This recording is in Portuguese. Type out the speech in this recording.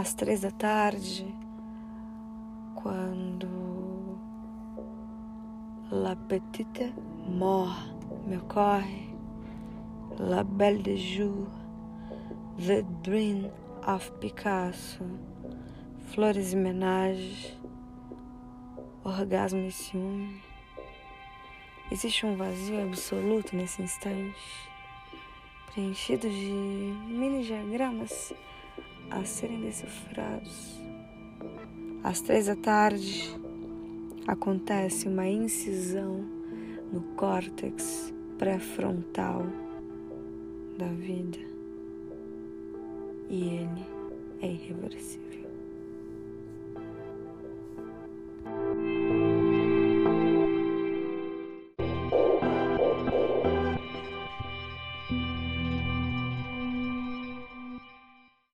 às três da tarde, quando La Petite Mort me ocorre, La Belle de Jour, The Dream of Picasso, Flores e Menage, Orgasmo e Ciúme. Existe um vazio absoluto nesse instante, preenchido de mini diagramas a serem decifrados. Às três da tarde, acontece uma incisão no córtex pré-frontal da vida e ele é irreversível.